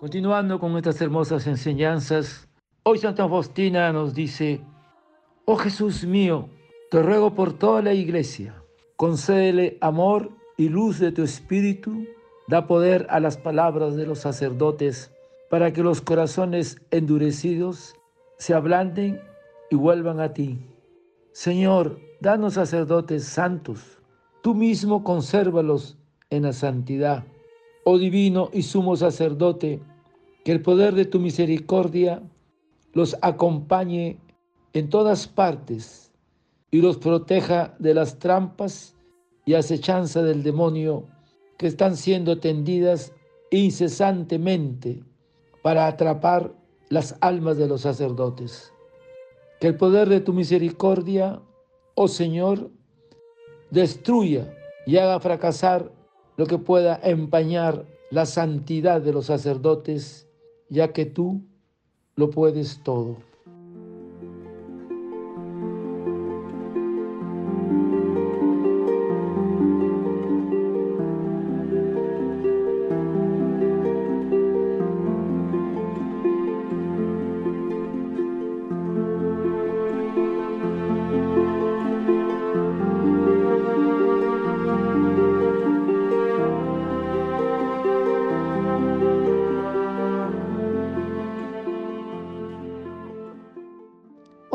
Continuando con estas hermosas enseñanzas, hoy Santa Faustina nos dice, oh Jesús mío, te ruego por toda la iglesia, concédele amor y luz de tu espíritu, da poder a las palabras de los sacerdotes para que los corazones endurecidos se ablanden y vuelvan a ti. Señor, danos sacerdotes santos, tú mismo consérvalos en la santidad. Oh divino y sumo sacerdote, que el poder de tu misericordia los acompañe en todas partes y los proteja de las trampas y acechanza del demonio que están siendo tendidas incesantemente para atrapar las almas de los sacerdotes. Que el poder de tu misericordia, oh Señor, destruya y haga fracasar lo que pueda empañar la santidad de los sacerdotes, ya que tú lo puedes todo.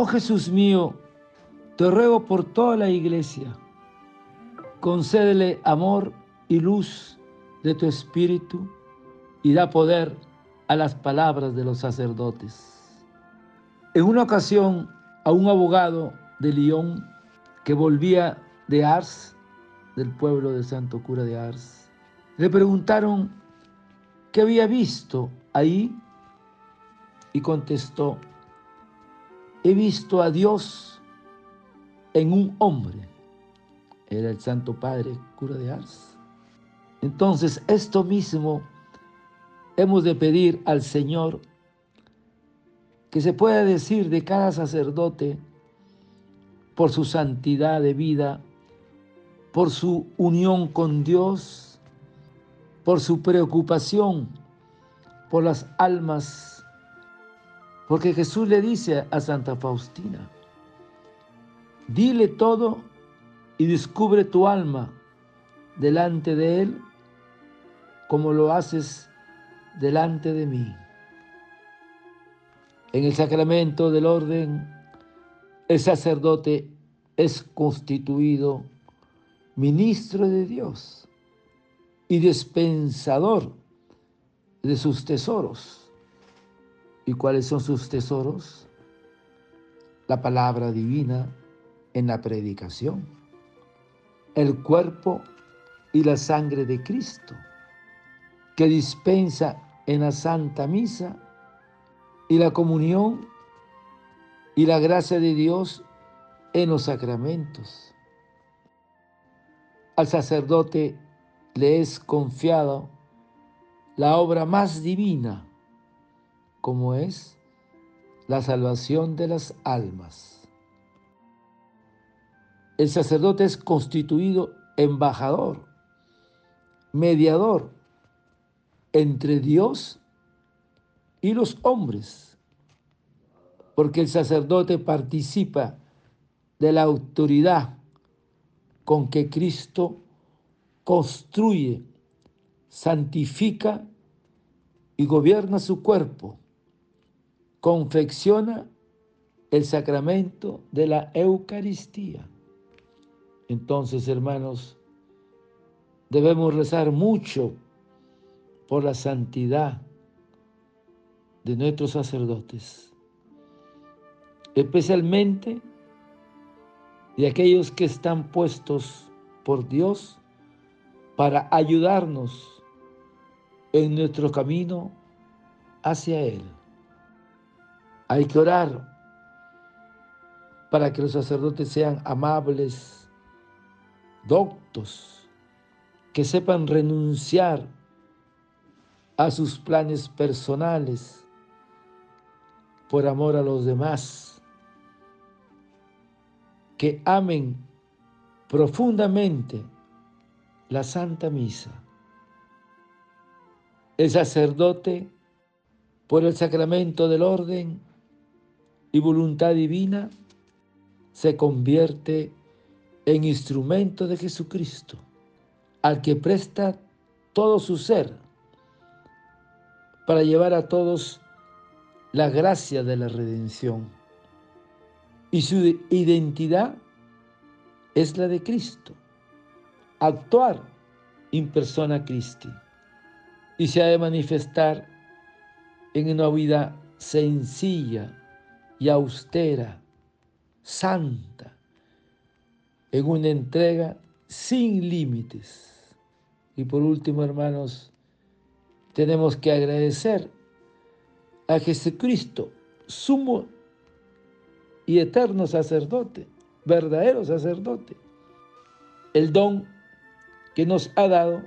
Oh Jesús mío, te ruego por toda la iglesia, concédele amor y luz de tu espíritu y da poder a las palabras de los sacerdotes. En una ocasión, a un abogado de Lyon que volvía de Ars, del pueblo de Santo Cura de Ars, le preguntaron qué había visto ahí y contestó, he visto a Dios en un hombre. Era el Santo Padre, cura de Ars. Entonces, esto mismo hemos de pedir al Señor que se pueda decir de cada sacerdote por su santidad de vida, por su unión con Dios, por su preocupación por las almas porque Jesús le dice a Santa Faustina, dile todo y descubre tu alma delante de Él como lo haces delante de mí. En el sacramento del orden, el sacerdote es constituido ministro de Dios y dispensador de sus tesoros ¿Y cuáles son sus tesoros? La palabra divina en la predicación, el cuerpo y la sangre de Cristo, que dispensa en la Santa Misa y la comunión y la gracia de Dios en los sacramentos. Al sacerdote le es confiado la obra más divina como es la salvación de las almas. El sacerdote es constituido embajador, mediador entre Dios y los hombres, porque el sacerdote participa de la autoridad con que Cristo construye, santifica y gobierna su cuerpo confecciona el sacramento de la Eucaristía. Entonces, hermanos, debemos rezar mucho por la santidad de nuestros sacerdotes, especialmente de aquellos que están puestos por Dios para ayudarnos en nuestro camino hacia Él. Hay que orar para que los sacerdotes sean amables, doctos, que sepan renunciar a sus planes personales por amor a los demás, que amen profundamente la Santa Misa. El sacerdote por el sacramento del orden y voluntad divina, se convierte en instrumento de Jesucristo, al que presta todo su ser para llevar a todos la gracia de la redención. Y su identidad es la de Cristo. Actuar in persona Christi. Y se ha de manifestar en una vida sencilla y austera, santa, en una entrega sin límites. Y por último, hermanos, tenemos que agradecer a Jesucristo, sumo y eterno sacerdote, verdadero sacerdote, el don que nos ha dado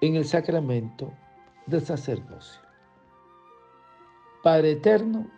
en el sacramento del sacerdocio. Padre eterno,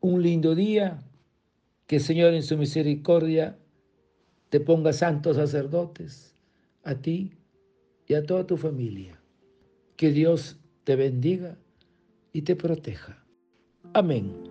un lindo día, que el Señor en su misericordia te ponga santos sacerdotes, a ti y a toda tu familia. Que Dios te bendiga y te proteja. Amén.